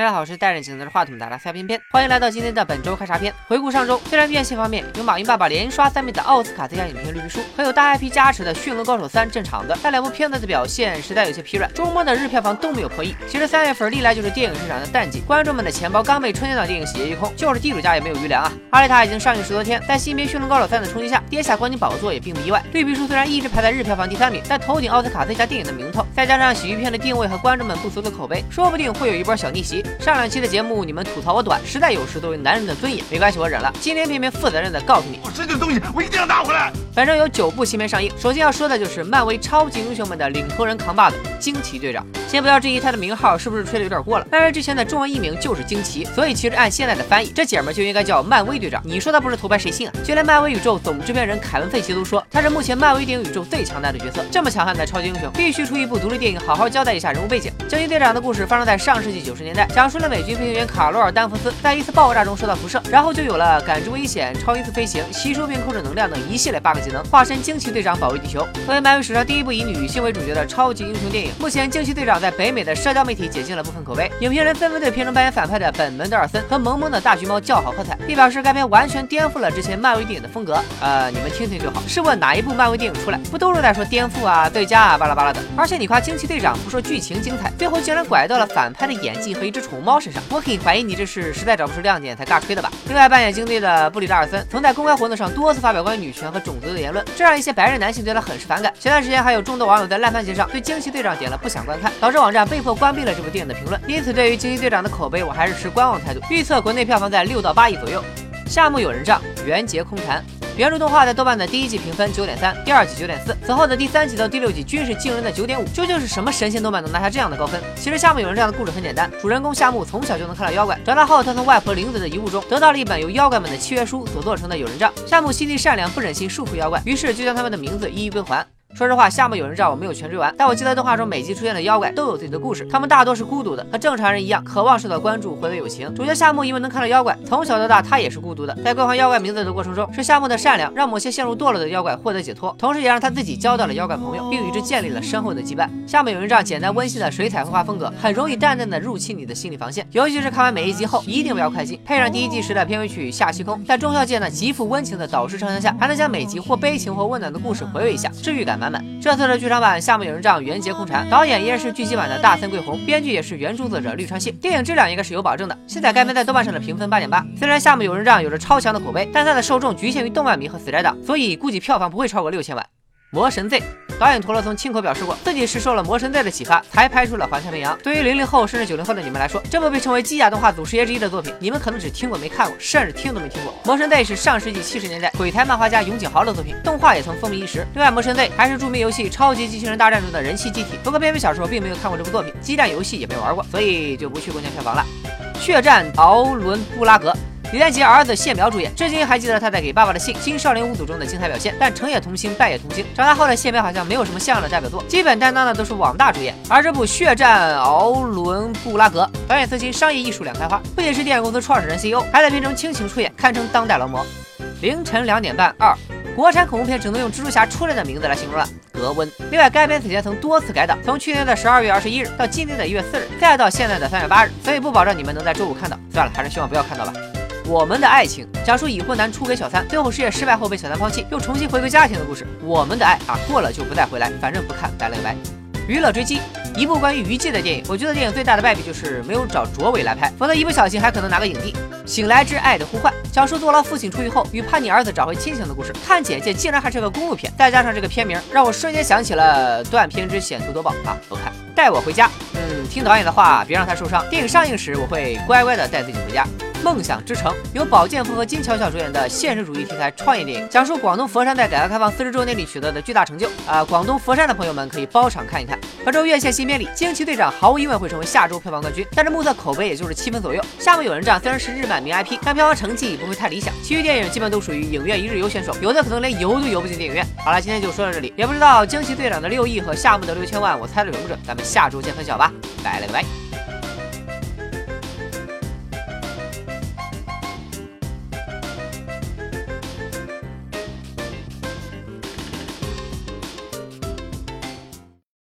大家好，我是戴着镜子的话筒的拉塞偏偏，欢迎来到今天的本周开啥片。回顾上周，虽然院线方面有马云爸爸连刷三倍的奥斯卡最佳影片绿皮书，还有大 IP 加持的《驯龙高手三》镇场的，但两部片子的表现实在有些疲软，周末的日票房都没有破亿。其实三月份历来就是电影市场的淡季，观众们的钱包刚被春节档电影洗劫一空，就是地主家也没有余粮啊。阿丽塔已经上映十多天，在新片《驯龙高手三》的冲击下，跌下冠军宝座也并不意外。绿皮书虽然一直排在日票房第三名，但头顶奥斯卡最佳电影的名头，再加上喜剧片的定位和观众们不俗的口碑，说不定会有一波小逆袭。上两期的节目。你们吐槽我短，实在有失作为男人的尊严。没关系，我忍了。今天偏偏负责任的告诉你，我这件东西我一定要拿回来。反正有九部新片上映，首先要说的就是漫威超级英雄们的领头人扛把子惊奇队长。先不要质疑他的名号是不是吹的有点过了，漫威之前的中文译名就是惊奇，所以其实按现在的翻译，这姐们就应该叫漫威队长。你说他不是头牌谁信啊？就连漫威宇宙总制片人凯文费奇都说，他是目前漫威电影宇宙最强大的角色。这么强悍的超级英雄，必须出一部独立电影，好好交代一下人物背景。惊奇队长的故事发生在上世纪九十年代，讲述了美军飞行员卡罗尔丹佛斯。在一次爆炸中受到辐射，然后就有了感知危险、超音速飞行、吸收并控制能量等一系列 bug 技能，化身惊奇队长保卫地球。作为漫威史上第一部以女性为主角的超级英雄电影，目前惊奇队长在北美的社交媒体解禁了部分口碑，影评人纷纷对片中扮演反派的本·门德尔森和萌萌的大橘猫叫好喝彩，并表示该片完全颠覆了之前漫威电影的风格。呃，你们听听就好。试问哪一部漫威电影出来，不都是在说颠覆啊、最佳啊、巴拉巴拉的？而且你夸惊奇队长，不说剧情精彩，最后竟然拐到了反派的演技和一只宠物猫身上，我很怀疑你这是实在找不出亮点。才尬吹的吧。另外，扮演金队的布里达尔森曾在公开活动上多次发表关于女权和种族的言论，这让一些白人男性对他很是反感。前段时间还有众多网友在烂番茄上对惊奇队长点了不想观看，导致网站被迫关闭了这部电影的评论。因此，对于惊奇队长的口碑，我还是持观望态度，预测国内票房在六到八亿左右。夏目友人帐，缘结空谈。原著动画在豆瓣的第一季评分九点三，第二季九点四，此后的第三季到第六季均是惊人的九点五。究竟是什么神仙动漫能拿下这样的高分？其实夏目友人帐的故事很简单，主人公夏目从小就能看到妖怪，长大后他从外婆玲子的遗物中得到了一本由妖怪们的契约书所做成的友人帐。夏目心地善良，不忍心束缚妖怪，于是就将他们的名字一一归还。说实话，夏目友人帐我没有全追完，但我记得动画中每集出现的妖怪都有自己的故事，他们大多是孤独的，和正常人一样，渴望受到关注，获得友情。主角夏目因为能看到妖怪，从小到大他也是孤独的。在归还妖怪名字的过程中，是夏目的善良让某些陷入堕落的妖怪获得解脱，同时也让他自己交到了妖怪朋友，并与之建立了深厚的羁绊。夏目友人帐简单温馨的水彩绘画风格，很容易淡淡的入侵你的心理防线，尤其是看完每一集后，一定不要快进，配上第一季时的片尾曲《夏西空》，在中校界那极富温情的导师唱腔下，还能将每集或悲情或温暖的故事回味一下，治愈感满满。这次的。剧场版《夏目友人帐》缘结空蝉，导演依然是剧集版的大森贵弘，编剧也是原著作者绿川信，电影质量应该是有保证的。现在该片在豆瓣上的评分八点八，虽然《夏目友人帐》有着超强的口碑，但它的受众局限于动漫迷和死宅党，所以估计票房不会超过六千万。魔神 Z 导演陀螺曾亲口表示过，自己是受了魔神 Z 的启发才拍出了环太平洋。对于零零后甚至九零后的你们来说，这部被称为机甲动画祖师爷之一的作品，你们可能只听过没看过，甚至听都没听过。魔神 Z 是上世纪七十年代鬼才漫画家永井豪的作品，动画也曾风靡一时。另外，魔神 Z 还是著名游戏《超级机器人大战》中的人气机体。不过，偏偏小时候并没有看过这部作品，机战游戏也没玩过，所以就不去过年票房了。血战奥伦布拉格。李连杰儿子谢苗主演，至今还记得他在《给爸爸的信》《新少林五祖》中的精彩表现。但成也童星，败也童星。长大后的谢苗好像没有什么像样的代表作，基本担当的都是网大主演。而这部《血战敖伦布拉格》，导演曾经商业艺术两开花，不仅是电影公司创始人 CEO，还在片中倾情出演，堪称当代劳模。凌晨两点半二，国产恐怖片只能用蜘蛛侠出来的名字来形容了。格温。另外，该片此前曾多次改档，从去年的十二月二十一日到今年的一月四日，再到现在的三月八日，所以不保证你们能在周五看到。算了，还是希望不要看到吧。我们的爱情讲述已婚男出轨小三，最后事业失败后被小三抛弃，又重新回归家庭的故事。我们的爱啊，过了就不再回来，反正不看，拜了个拜。娱乐追击，一部关于娱记的电影。我觉得电影最大的败笔就是没有找卓伟来拍，否则一不小心还可能拿个影帝。醒来之爱的呼唤，讲述坐牢父亲出狱后与叛逆儿子找回亲情的故事。看简介竟然还是个公路片，再加上这个片名，让我瞬间想起了断片之险途夺宝啊！不看，带我回家。嗯，听导演的话，别让他受伤。电影上映时，我会乖乖的带自己回家。梦想之城由宝剑锋和金巧巧主演的现实主义题材创业电影，讲述广东佛山在改革开放四十周年里取得的巨大成就。啊，广东佛山的朋友们可以包场看一看。本周院线新片里，惊奇队长毫无疑问会成为下周票房冠军，但是目测口碑也就是七分左右。夏目友人帐虽然是日漫名 IP，但票房成绩不会太理想。其余电影基本都属于影院一日游选手，有的可能连游都游不进电影院。好了，今天就说到这里，也不知道惊奇队长的六亿和夏目的六千万，我猜的准不准？咱们下周见分晓吧，拜了个拜。